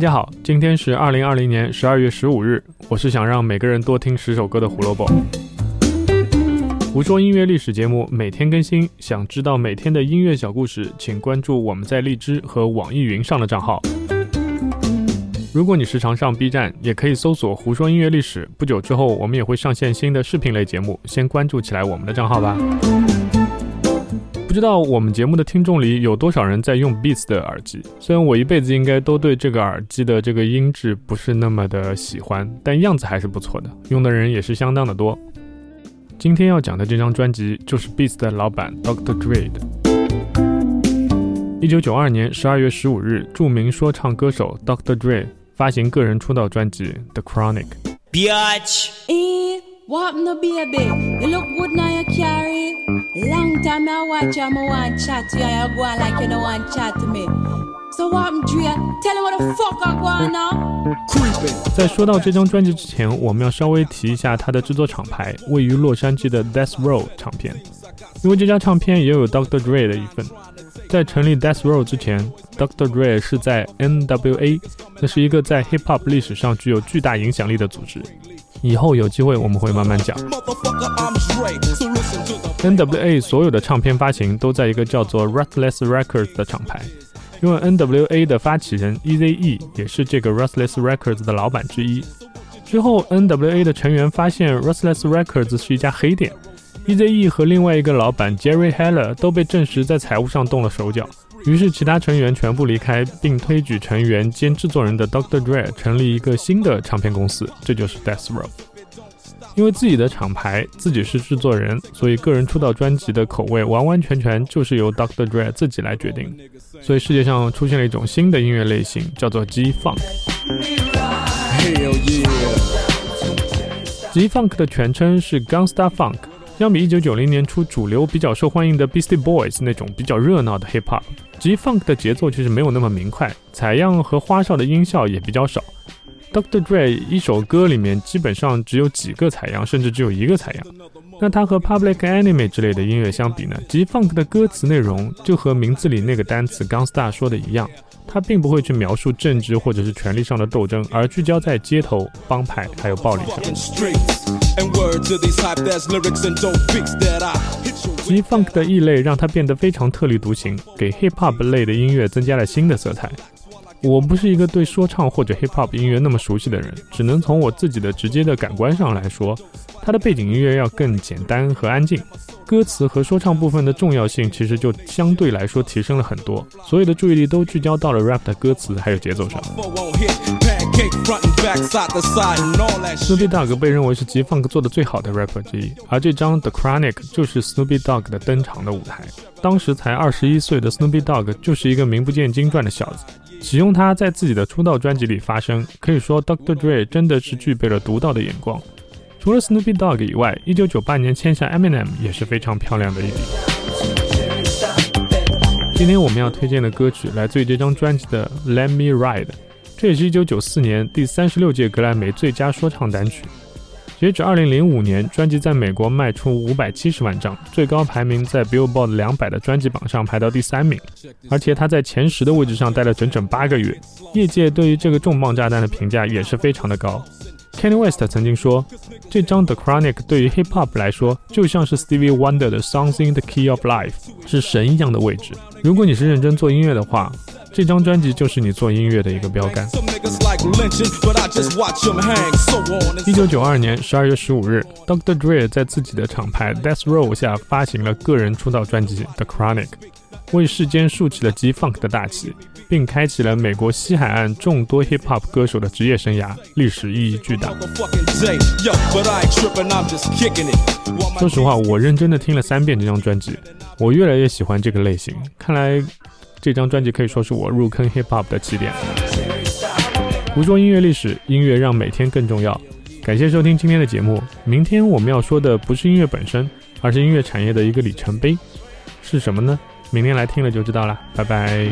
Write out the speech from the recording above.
大家好，今天是二零二零年十二月十五日。我是想让每个人多听十首歌的胡萝卜。胡说音乐历史节目每天更新，想知道每天的音乐小故事，请关注我们在荔枝和网易云上的账号。如果你时常上 B 站，也可以搜索“胡说音乐历史”。不久之后，我们也会上线新的视频类节目，先关注起来我们的账号吧。不知道我们节目的听众里有多少人在用 Beats 的耳机？虽然我一辈子应该都对这个耳机的这个音质不是那么的喜欢，但样子还是不错的，用的人也是相当的多。今天要讲的这张专辑就是 Beats 的老板 Dr. Dre 的。一九九二年十二月十五日，著名说唱歌手 Dr. Dre 发行个人出道专辑《The Chronic》。What no? You look good now you carry. Long time I watch you, I want chat to you. You go on like you don't want chat to me. So what Dre? Tell me what the fuck I go now. 在说到这张专辑之前，我们要稍微提一下它的制作厂牌，位于洛杉矶的 Death Row 唱片，因为这家唱片也有 Dr. Dre 的一份。在成立 Death Row 之前，Dr. Dre 是在 N.W.A，那是一个在 Hip Hop 历史上具有巨大影响力的组织。以后有机会我们会慢慢讲。N.W.A 所有的唱片发行都在一个叫做 Ruthless Records 的厂牌，因为 N.W.A 的发起人 E.Z.E 也是这个 Ruthless Records 的老板之一。之后 N.W.A 的成员发现 Ruthless Records 是一家黑店，E.Z.E 和另外一个老板 Jerry Heller 都被证实在财务上动了手脚。于是，其他成员全部离开，并推举成员兼制作人的 Dr. Dre 成立一个新的唱片公司，这就是 Death Row。因为自己的厂牌，自己是制作人，所以个人出道专辑的口味完完全全就是由 Dr. Dre 自己来决定。所以世界上出现了一种新的音乐类型，叫做 G Funk。G Funk 的全称是 Gangsta Funk。相比1990年初主流比较受欢迎的 Beastie Boys 那种比较热闹的 Hip Hop。G Funk 的节奏其实没有那么明快，采样和花哨的音效也比较少。Dr. Dre 一首歌里面基本上只有几个采样，甚至只有一个采样。那它和 Public Enemy 之类的音乐相比呢？G Funk 的歌词内容就和名字里那个单词 Gangsta 说的一样，它并不会去描述政治或者是权力上的斗争，而聚焦在街头、帮派还有暴力上。G Funk 的异类让它变得非常特立独行，给 Hip Hop 类的音乐增加了新的色彩。我不是一个对说唱或者 Hip Hop 音乐那么熟悉的人，只能从我自己的直接的感官上来说，它的背景音乐要更简单和安静，歌词和说唱部分的重要性其实就相对来说提升了很多，所有的注意力都聚焦到了 rap 的歌词还有节奏上。Snoopy Dogg 被认为是 G Funk 做的最好的 rapper 之一，而这张 The Chronic 就是 Snoopy Dogg 的登场的舞台。当时才二十一岁的 Snoopy Dogg 就是一个名不见经传的小子，启用他在自己的出道专辑里发声，可以说 Dr. Dre 真的是具备了独到的眼光。除了 Snoopy Dogg 以外，一九九八年签下 Eminem 也是非常漂亮的一笔。今天我们要推荐的歌曲来自于这张专辑的 Let Me Ride。这也是一九九四年第三十六届格莱美最佳说唱单曲。截止二零零五年，专辑在美国卖出五百七十万张，最高排名在 Billboard 两百的专辑榜上排到第三名，而且他在前十的位置上待了整整八个月。业界对于这个重磅炸弹的评价也是非常的高。Kanye West 曾经说，这张 The Chronic 对于 Hip Hop 来说，就像是 Stevie Wonder 的 Songs in the Key of Life，是神一样的位置。如果你是认真做音乐的话，这张专辑就是你做音乐的一个标杆。一九九二年十二月十五日，Dr. Dre 在自己的厂牌 Death Row 下发行了个人出道专辑《The Chronic》，为世间竖起了 G Funk 的大旗，并开启了美国西海岸众多 Hip Hop 歌手的职业生涯，历史意义巨大。说实话，我认真的听了三遍这张专辑，我越来越喜欢这个类型。看来。这张专辑可以说是我入坑 hip hop 的起点。胡说音乐历史，音乐让每天更重要。感谢收听今天的节目。明天我们要说的不是音乐本身，而是音乐产业的一个里程碑，是什么呢？明天来听了就知道了。拜拜。